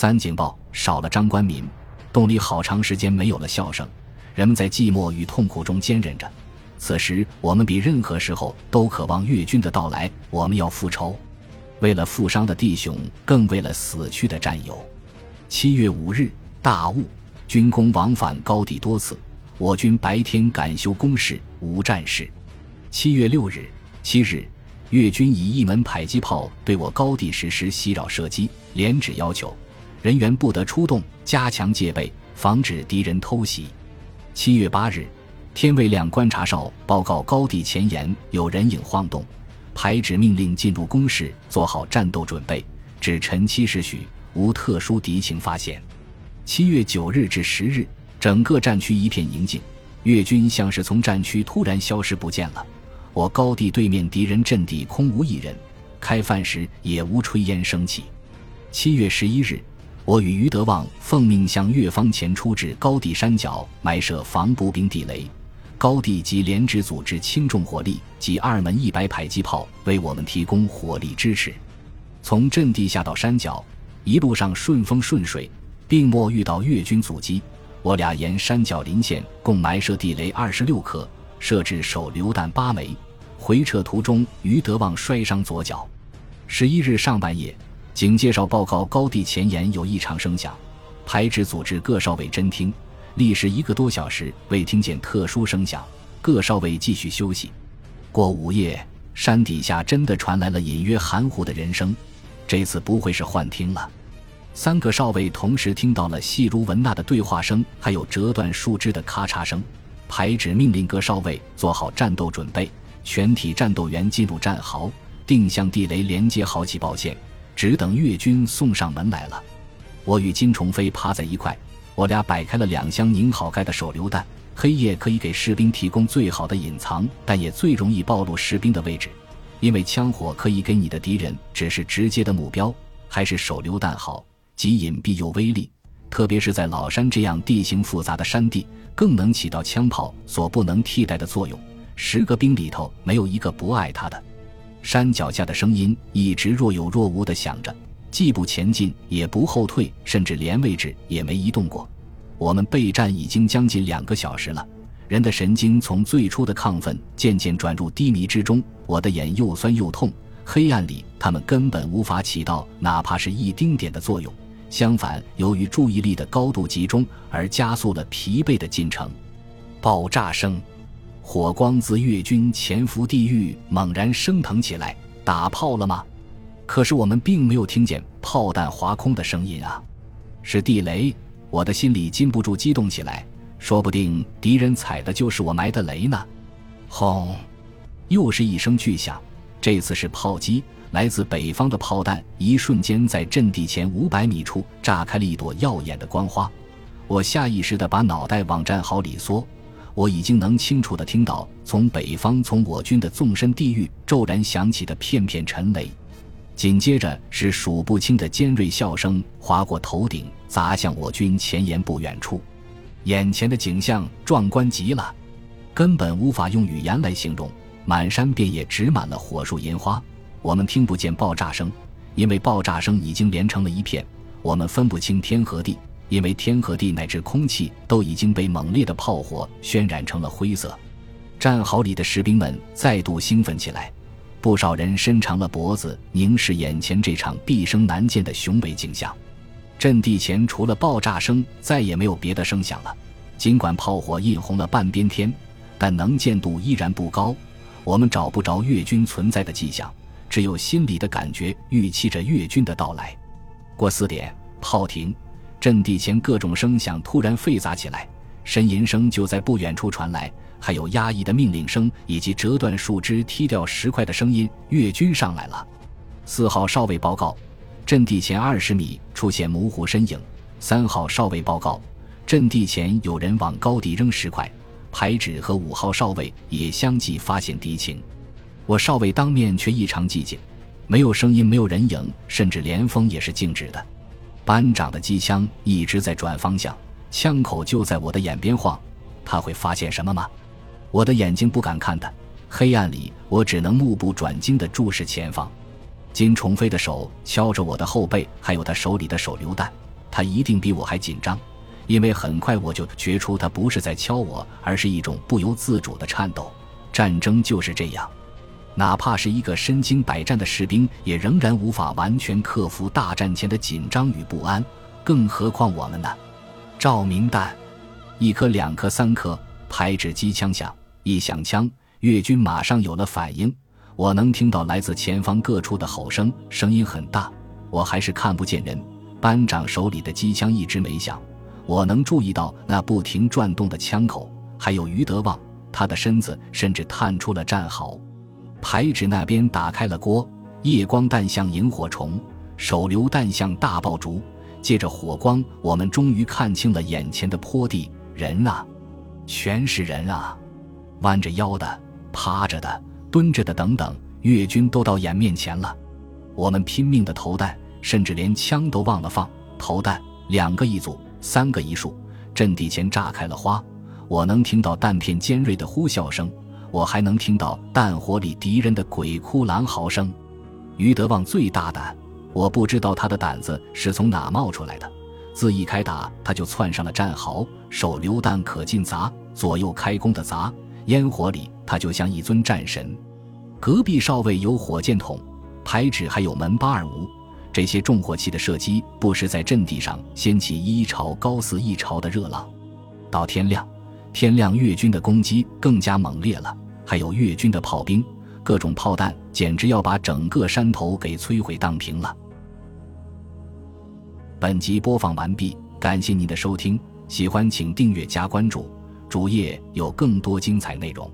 三警报少了张官民，洞里好长时间没有了笑声，人们在寂寞与痛苦中坚忍着。此时，我们比任何时候都渴望越军的到来。我们要复仇，为了负伤的弟兄，更为了死去的战友。七月五日，大雾，军工往返高地多次。我军白天赶修工事，无战事。七月六日、七日，越军以一门迫击炮对我高地实施袭扰射击，连指要求人员不得出动，加强戒备，防止敌人偷袭。七月八日。天卫亮观察哨报告高地前沿有人影晃动，排指命令进入工事，做好战斗准备。至晨七时许，无特殊敌情发现。七月九日至十日，整个战区一片宁静，越军像是从战区突然消失不见了。我高地对面敌人阵地空无一人，开饭时也无炊烟升起。七月十一日，我与余德旺奉命向越方前出至高地山脚埋设防步兵地雷。高地及连指组织轻重火力及二门一百迫击炮为我们提供火力支持。从阵地下到山脚，一路上顺风顺水，并没遇到越军阻击。我俩沿山脚林线共埋设地雷二十六颗，设置手榴弹八枚。回撤途中，余德旺摔伤左脚。十一日上半夜，警介绍报告高地前沿有异常声响，排指组织各哨位侦听。历时一个多小时，未听见特殊声响，各哨位继续休息。过午夜，山底下真的传来了隐约含糊的人声，这次不会是幻听了。三个哨位同时听到了细如蚊蜡的对话声，还有折断树枝的咔嚓声。排指命令各哨位做好战斗准备，全体战斗员进入战壕，定向地雷连接好起爆线，只等越军送上门来了。我与金崇飞趴在一块。我俩摆开了两箱拧好盖的手榴弹，黑夜可以给士兵提供最好的隐藏，但也最容易暴露士兵的位置，因为枪火可以给你的敌人只是直接的目标，还是手榴弹好，既隐蔽又威力，特别是在老山这样地形复杂的山地，更能起到枪炮所不能替代的作用。十个兵里头没有一个不爱他的。山脚下的声音一直若有若无地响着。既不前进，也不后退，甚至连位置也没移动过。我们备战已经将近两个小时了，人的神经从最初的亢奋渐渐转入低迷之中。我的眼又酸又痛，黑暗里他们根本无法起到哪怕是一丁点的作用。相反，由于注意力的高度集中，而加速了疲惫的进程。爆炸声，火光自越军潜伏地域猛然升腾起来。打炮了吗？可是我们并没有听见炮弹划空的声音啊，是地雷！我的心里禁不住激动起来，说不定敌人踩的就是我埋的雷呢。轰！又是一声巨响，这次是炮击，来自北方的炮弹，一瞬间在阵地前五百米处炸开了一朵耀眼的光花。我下意识地把脑袋往战壕里缩，我已经能清楚地听到从北方、从我军的纵深地域骤然响起的片片沉雷。紧接着是数不清的尖锐笑声划过头顶，砸向我军前沿不远处。眼前的景象壮观极了，根本无法用语言来形容。满山遍野植满了火树银花。我们听不见爆炸声，因为爆炸声已经连成了一片。我们分不清天和地，因为天和地乃至空气都已经被猛烈的炮火渲染成了灰色。战壕里的士兵们再度兴奋起来。不少人伸长了脖子，凝视眼前这场毕生难见的雄伟景象。阵地前除了爆炸声，再也没有别的声响了。尽管炮火映红了半边天，但能见度依然不高。我们找不着越军存在的迹象，只有心里的感觉预期着越军的到来。过四点，炮停，阵地前各种声响突然沸杂起来，呻吟声就在不远处传来。还有压抑的命令声，以及折断树枝、踢掉石块的声音。越军上来了。四号哨位报告，阵地前二十米出现模糊身影。三号哨位报告，阵地前有人往高地扔石块。排指和五号哨位也相继发现敌情。我哨位当面却异常寂静，没有声音，没有人影，甚至连风也是静止的。班长的机枪一直在转方向，枪口就在我的眼边晃。他会发现什么吗？我的眼睛不敢看他，黑暗里我只能目不转睛地注视前方。金崇飞的手敲着我的后背，还有他手里的手榴弹。他一定比我还紧张，因为很快我就觉出他不是在敲我，而是一种不由自主的颤抖。战争就是这样，哪怕是一个身经百战的士兵，也仍然无法完全克服大战前的紧张与不安，更何况我们呢？照明弹，一颗、两颗、三颗，排指机枪响，一响枪，越军马上有了反应。我能听到来自前方各处的吼声，声音很大。我还是看不见人。班长手里的机枪一直没响。我能注意到那不停转动的枪口，还有余德旺，他的身子甚至探出了战壕。排指那边打开了锅，夜光弹像萤火虫，手榴弹像大爆竹。借着火光，我们终于看清了眼前的坡地。人啊，全是人啊，弯着腰的，趴着的。蹲着的等等，越军都到眼面前了。我们拼命的投弹，甚至连枪都忘了放。投弹，两个一组，三个一束，阵地前炸开了花。我能听到弹片尖锐的呼啸声，我还能听到弹火里敌人的鬼哭狼嚎声。于德旺最大胆，我不知道他的胆子是从哪冒出来的。自一开打，他就窜上了战壕，手榴弹可劲砸，左右开弓的砸。烟火里，他就像一尊战神。隔壁哨位有火箭筒，排指还有门巴二五，这些重火器的射击不时在阵地上掀起一潮高似一潮的热浪。到天亮，天亮，越军的攻击更加猛烈了，还有越军的炮兵，各种炮弹简直要把整个山头给摧毁荡平了。本集播放完毕，感谢您的收听，喜欢请订阅加关注。主页有更多精彩内容。